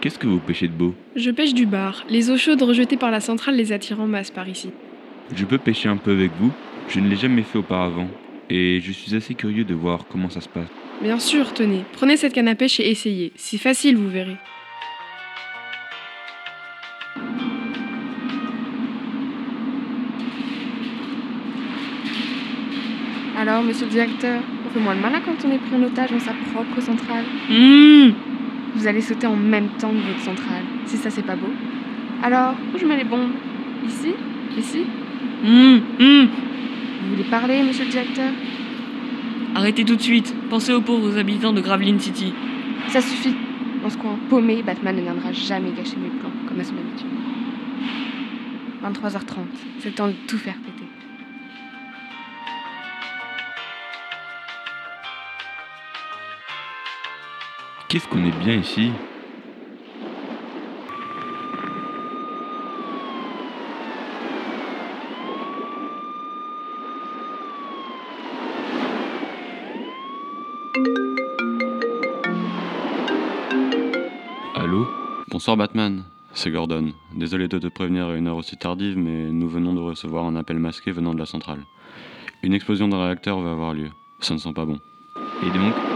Qu'est-ce que vous pêchez de beau Je pêche du bar, les eaux chaudes rejetées par la centrale les attirent en masse par ici. Je peux pêcher un peu avec vous Je ne l'ai jamais fait auparavant. Et je suis assez curieux de voir comment ça se passe. Bien sûr, tenez, prenez cette canne à pêche et essayez. C'est facile, vous verrez. Alors, monsieur le directeur, on fait moins le malin quand on est pris en otage dans sa propre centrale. Mmh Vous allez sauter en même temps que votre centrale. Si ça, c'est pas beau. Alors, où je mets les bombes? Ici? Ici? Hum, hum. Vous voulez parler, monsieur le directeur? Arrêtez tout de suite. Pensez aux pauvres habitants de Graveline City. Ça suffit. Dans ce coin paumé, Batman ne viendra jamais gâcher mes plans, comme à son habitude. 23h30, c'est le temps de tout faire péter. Qu'est-ce qu'on est bien ici Allô Bonsoir Batman, c'est Gordon. Désolé de te prévenir à une heure aussi tardive, mais nous venons de recevoir un appel masqué venant de la centrale. Une explosion de réacteur va avoir lieu. Ça ne sent pas bon. Et donc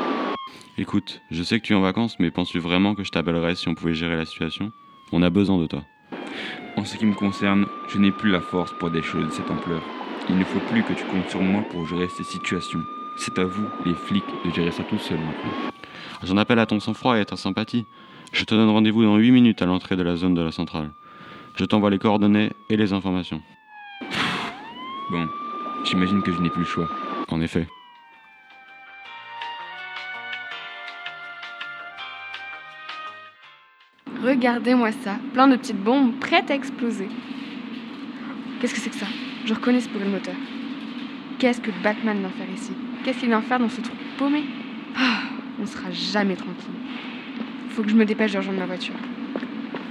Écoute, je sais que tu es en vacances, mais penses-tu vraiment que je t'appellerais si on pouvait gérer la situation? On a besoin de toi. En ce qui me concerne, je n'ai plus la force pour des choses de cette ampleur. Il ne faut plus que tu comptes sur moi pour gérer ces situations. C'est à vous, les flics, de gérer ça tout seul maintenant. J'en appelle à ton sang-froid et à ta sympathie. Je te donne rendez-vous dans 8 minutes à l'entrée de la zone de la centrale. Je t'envoie les coordonnées et les informations. Bon, j'imagine que je n'ai plus le choix. En effet. Regardez-moi ça, plein de petites bombes prêtes à exploser. Qu'est-ce que c'est que ça? Je reconnais ce bruit de moteur. Qu'est-ce que Batman vient faire ici? Qu'est-ce qu'il vient faire dans ce trou paumé? Ah, On sera jamais tranquille. Faut que je me dépêche de rejoindre ma voiture.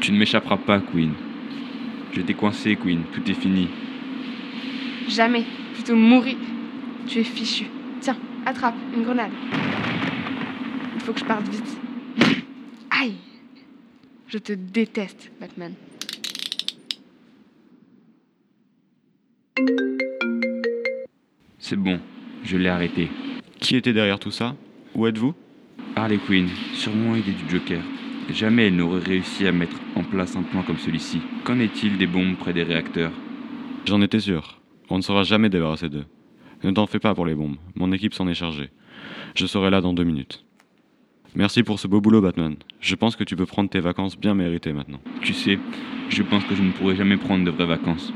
Tu ne m'échapperas pas, Queen. Je t'ai coincé, Queen. Tout est fini. Jamais. Plutôt mourir. Tu es fichu. Tiens, attrape une grenade. Il faut que je parte vite. Aïe Je te déteste, Batman. C'est bon, je l'ai arrêté. Qui était derrière tout ça? Où êtes-vous? Harley Quinn, sûrement idée du Joker. Jamais elle n'aurait réussi à mettre en place un plan comme celui-ci. Qu'en est-il des bombes près des réacteurs? J'en étais sûr. On ne sera jamais débarrassé d'eux. Ne t'en fais pas pour les bombes. Mon équipe s'en est chargée. Je serai là dans deux minutes. Merci pour ce beau boulot, Batman. Je pense que tu peux prendre tes vacances bien méritées maintenant. Tu sais, je pense que je ne pourrai jamais prendre de vraies vacances.